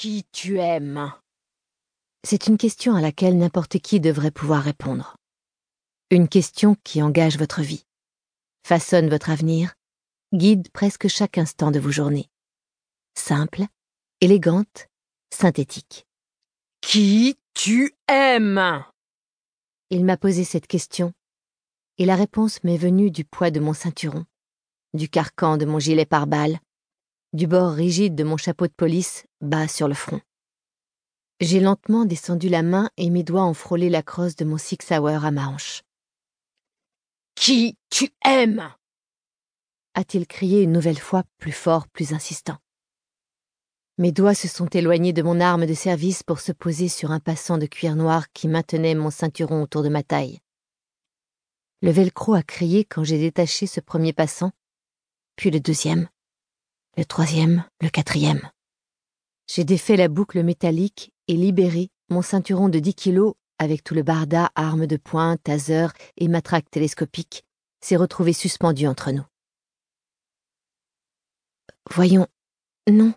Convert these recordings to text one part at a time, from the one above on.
qui tu aimes? C'est une question à laquelle n'importe qui devrait pouvoir répondre. Une question qui engage votre vie, façonne votre avenir, guide presque chaque instant de vos journées. Simple, élégante, synthétique. Qui tu aimes? Il m'a posé cette question, et la réponse m'est venue du poids de mon ceinturon, du carcan de mon gilet pare-balles, du bord rigide de mon chapeau de police bas sur le front. J'ai lentement descendu la main et mes doigts ont frôlé la crosse de mon Six Hour à ma hanche. Qui tu aimes a-t-il crié une nouvelle fois plus fort, plus insistant. Mes doigts se sont éloignés de mon arme de service pour se poser sur un passant de cuir noir qui maintenait mon ceinturon autour de ma taille. Le velcro a crié quand j'ai détaché ce premier passant, puis le deuxième, le troisième, le quatrième. J'ai défait la boucle métallique et libéré mon ceinturon de 10 kilos avec tout le barda, armes de poing, taser et matraque télescopique, s'est retrouvé suspendu entre nous. Voyons, non.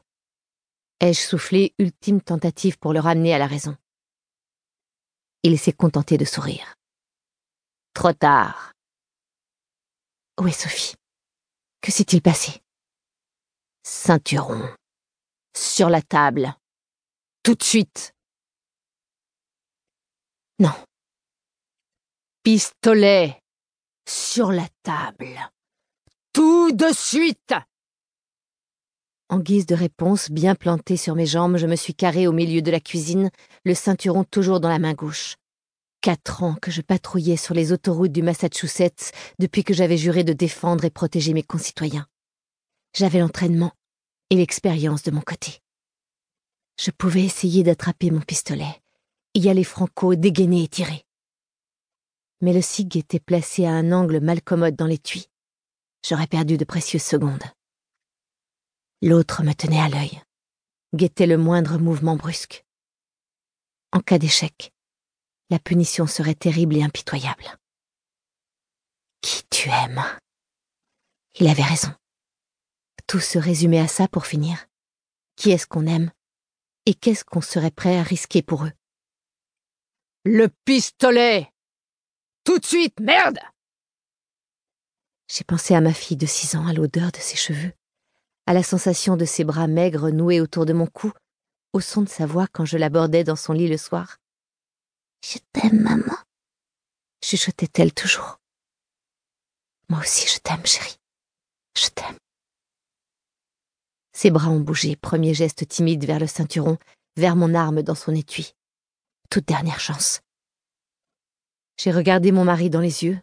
Ai-je soufflé ultime tentative pour le ramener à la raison? Il s'est contenté de sourire. Trop tard. Où est Sophie? Que s'est-il passé? Ceinturon. Sur la table. Tout de suite. Non. Pistolet. Sur la table. Tout de suite. En guise de réponse, bien plantée sur mes jambes, je me suis carré au milieu de la cuisine, le ceinturon toujours dans la main gauche. Quatre ans que je patrouillais sur les autoroutes du Massachusetts depuis que j'avais juré de défendre et protéger mes concitoyens. J'avais l'entraînement et l'expérience de mon côté. Je pouvais essayer d'attraper mon pistolet, y aller franco, dégainer et tirer. Mais le SIG était placé à un angle mal commode dans l'étui. J'aurais perdu de précieuses secondes. L'autre me tenait à l'œil, guettait le moindre mouvement brusque. En cas d'échec, la punition serait terrible et impitoyable. Qui tu aimes? Il avait raison. Tout se résumait à ça pour finir. Qui est-ce qu'on aime? Et qu'est-ce qu'on serait prêt à risquer pour eux? Le pistolet Tout de suite, merde J'ai pensé à ma fille de six ans, à l'odeur de ses cheveux, à la sensation de ses bras maigres noués autour de mon cou, au son de sa voix quand je l'abordais dans son lit le soir. Je t'aime, maman, chuchotait-elle toujours. Moi aussi, je t'aime, chérie. Je t'aime. Ses bras ont bougé, premier geste timide vers le ceinturon, vers mon arme dans son étui. Toute dernière chance. J'ai regardé mon mari dans les yeux,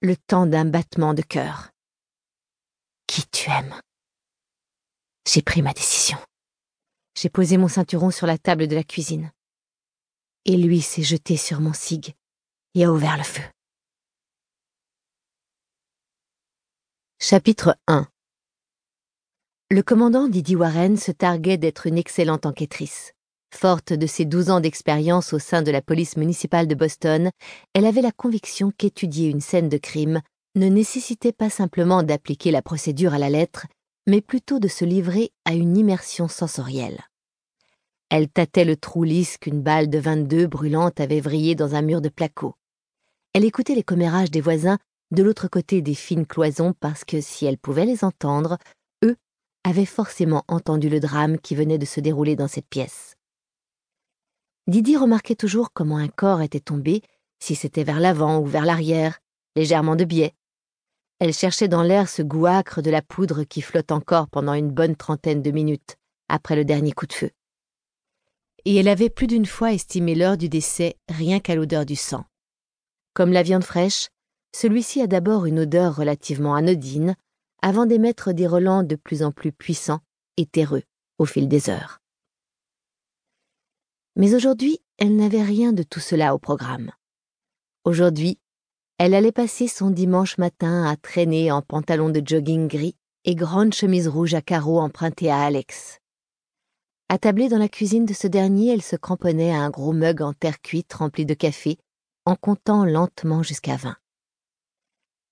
le temps d'un battement de cœur. Qui tu aimes? J'ai pris ma décision. J'ai posé mon ceinturon sur la table de la cuisine. Et lui s'est jeté sur mon cig et a ouvert le feu. Chapitre 1 Le commandant Didi Warren se targuait d'être une excellente enquêtrice. Forte de ses douze ans d'expérience au sein de la police municipale de Boston, elle avait la conviction qu'étudier une scène de crime ne nécessitait pas simplement d'appliquer la procédure à la lettre, mais plutôt de se livrer à une immersion sensorielle. Elle tâtait le trou lisse qu'une balle de 22 brûlante avait vrillé dans un mur de placo. Elle écoutait les commérages des voisins de l'autre côté des fines cloisons parce que si elle pouvait les entendre, eux avaient forcément entendu le drame qui venait de se dérouler dans cette pièce. Didi remarquait toujours comment un corps était tombé, si c'était vers l'avant ou vers l'arrière, légèrement de biais, elle cherchait dans l'air ce goût âcre de la poudre qui flotte encore pendant une bonne trentaine de minutes après le dernier coup de feu. Et elle avait plus d'une fois estimé l'heure du décès rien qu'à l'odeur du sang. Comme la viande fraîche, celui-ci a d'abord une odeur relativement anodine avant d'émettre des relents de plus en plus puissants et terreux au fil des heures. Mais aujourd'hui, elle n'avait rien de tout cela au programme. Aujourd'hui, elle allait passer son dimanche matin à traîner en pantalon de jogging gris et grande chemise rouge à carreaux empruntée à Alex. Attablée dans la cuisine de ce dernier, elle se cramponnait à un gros mug en terre cuite rempli de café, en comptant lentement jusqu'à vingt.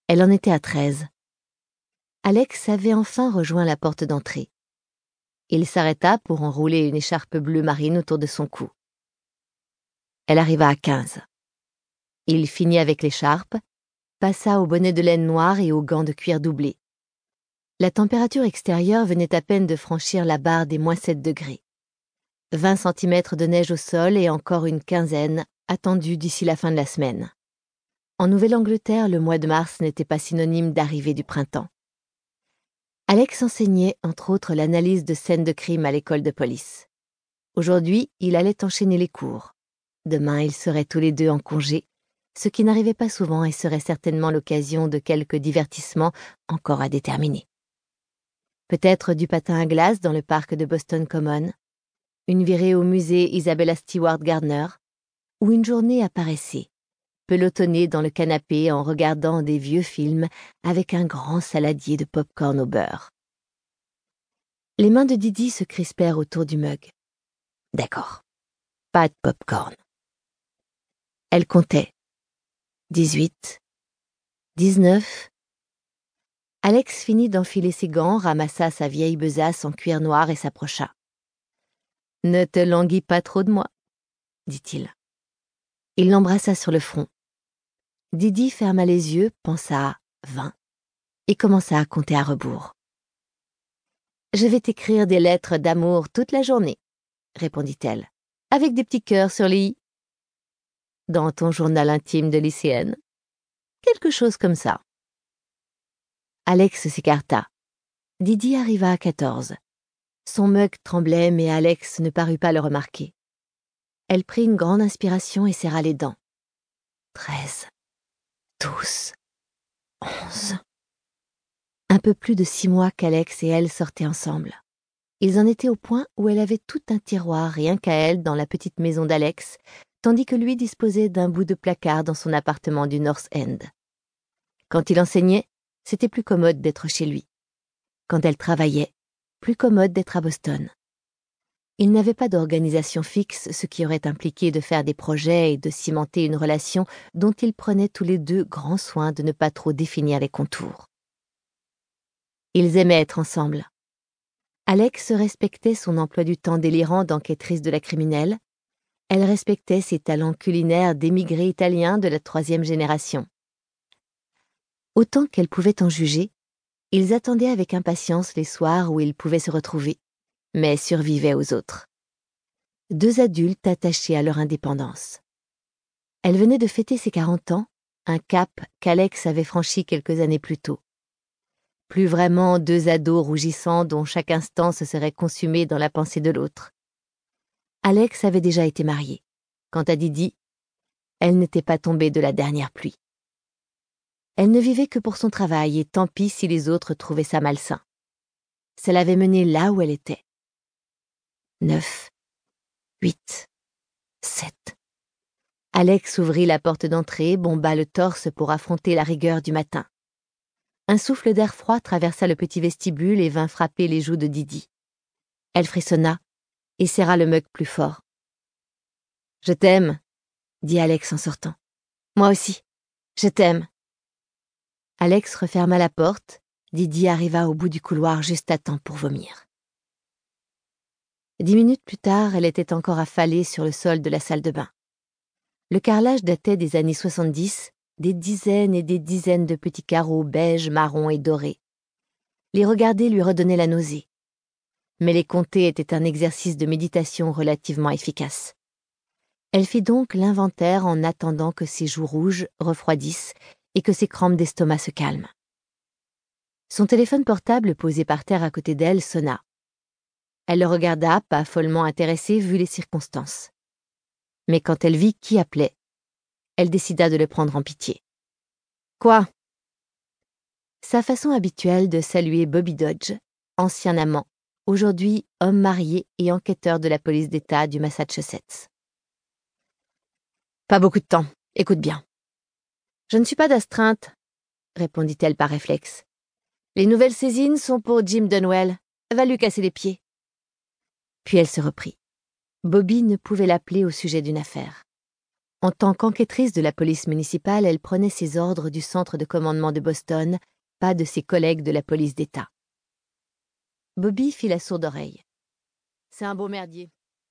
Elle en était à treize. Alex avait enfin rejoint la porte d'entrée. Il s'arrêta pour enrouler une écharpe bleue marine autour de son cou. Elle arriva à quinze. Il finit avec l'écharpe, passa au bonnet de laine noire et aux gants de cuir doublé. La température extérieure venait à peine de franchir la barre des moins 7 degrés. 20 cm de neige au sol et encore une quinzaine attendus d'ici la fin de la semaine. En Nouvelle-Angleterre, le mois de mars n'était pas synonyme d'arrivée du printemps. Alex enseignait, entre autres, l'analyse de scènes de crime à l'école de police. Aujourd'hui, il allait enchaîner les cours. Demain, ils seraient tous les deux en congé, ce qui n'arrivait pas souvent et serait certainement l'occasion de quelques divertissements encore à déterminer. Peut-être du patin à glace dans le parc de Boston Common, une virée au musée Isabella Stewart Gardner, ou une journée à paresser, pelotonner dans le canapé en regardant des vieux films avec un grand saladier de pop-corn au beurre. Les mains de Didi se crispèrent autour du mug. D'accord, pas de pop-corn. Elle comptait. Dix-huit, dix-neuf, Alex finit d'enfiler ses gants, ramassa sa vieille besace en cuir noir et s'approcha. Ne te languis pas trop de moi, dit-il. Il l'embrassa sur le front. Didi ferma les yeux, pensa vingt et commença à compter à rebours. Je vais t'écrire des lettres d'amour toute la journée, répondit-elle, avec des petits cœurs sur les i. Dans ton journal intime de lycéenne. Quelque chose comme ça. Alex s'écarta. Didi arriva à quatorze. Son mug tremblait, mais Alex ne parut pas le remarquer. Elle prit une grande inspiration et serra les dents. Treize, douze, onze. Un peu plus de six mois qu'Alex et elle sortaient ensemble. Ils en étaient au point où elle avait tout un tiroir rien qu'à elle dans la petite maison d'Alex, tandis que lui disposait d'un bout de placard dans son appartement du North End. Quand il enseignait, c'était plus commode d'être chez lui. Quand elle travaillait, plus commode d'être à Boston. Il n'avait pas d'organisation fixe, ce qui aurait impliqué de faire des projets et de cimenter une relation dont ils prenaient tous les deux grand soin de ne pas trop définir les contours. Ils aimaient être ensemble. Alex respectait son emploi du temps délirant d'enquêtrice de la criminelle. Elle respectait ses talents culinaires d'émigré italien de la troisième génération. Autant qu'elle pouvait en juger, ils attendaient avec impatience les soirs où ils pouvaient se retrouver, mais survivaient aux autres. Deux adultes attachés à leur indépendance. Elle venait de fêter ses quarante ans, un cap qu'Alex avait franchi quelques années plus tôt. Plus vraiment deux ados rougissants dont chaque instant se serait consumé dans la pensée de l'autre. Alex avait déjà été marié. Quant à Didi, elle n'était pas tombée de la dernière pluie. Elle ne vivait que pour son travail, et tant pis si les autres trouvaient ça malsain. Ça l'avait menée là où elle était. Neuf, huit, sept. Alex ouvrit la porte d'entrée, bomba le torse pour affronter la rigueur du matin. Un souffle d'air froid traversa le petit vestibule et vint frapper les joues de Didi. Elle frissonna et serra le mug plus fort. Je t'aime, dit Alex en sortant. Moi aussi, je t'aime. Alex referma la porte. Didi arriva au bout du couloir juste à temps pour vomir. Dix minutes plus tard, elle était encore affalée sur le sol de la salle de bain. Le carrelage datait des années 70, des dizaines et des dizaines de petits carreaux beige, marron et dorés. Les regarder lui redonnait la nausée. Mais les compter était un exercice de méditation relativement efficace. Elle fit donc l'inventaire en attendant que ses joues rouges refroidissent et que ses crampes d'estomac se calment. Son téléphone portable posé par terre à côté d'elle sonna. Elle le regarda, pas follement intéressée vu les circonstances. Mais quand elle vit qui appelait, elle décida de le prendre en pitié. Quoi? Sa façon habituelle de saluer Bobby Dodge, ancien amant, aujourd'hui homme marié et enquêteur de la police d'État du Massachusetts. Pas beaucoup de temps, écoute bien. Je ne suis pas d'astreinte, répondit-elle par réflexe. Les nouvelles saisines sont pour Jim Dunwell. Va lui casser les pieds. Puis elle se reprit. Bobby ne pouvait l'appeler au sujet d'une affaire. En tant qu'enquêtrice de la police municipale, elle prenait ses ordres du centre de commandement de Boston, pas de ses collègues de la police d'État. Bobby fit la sourde oreille. C'est un beau merdier.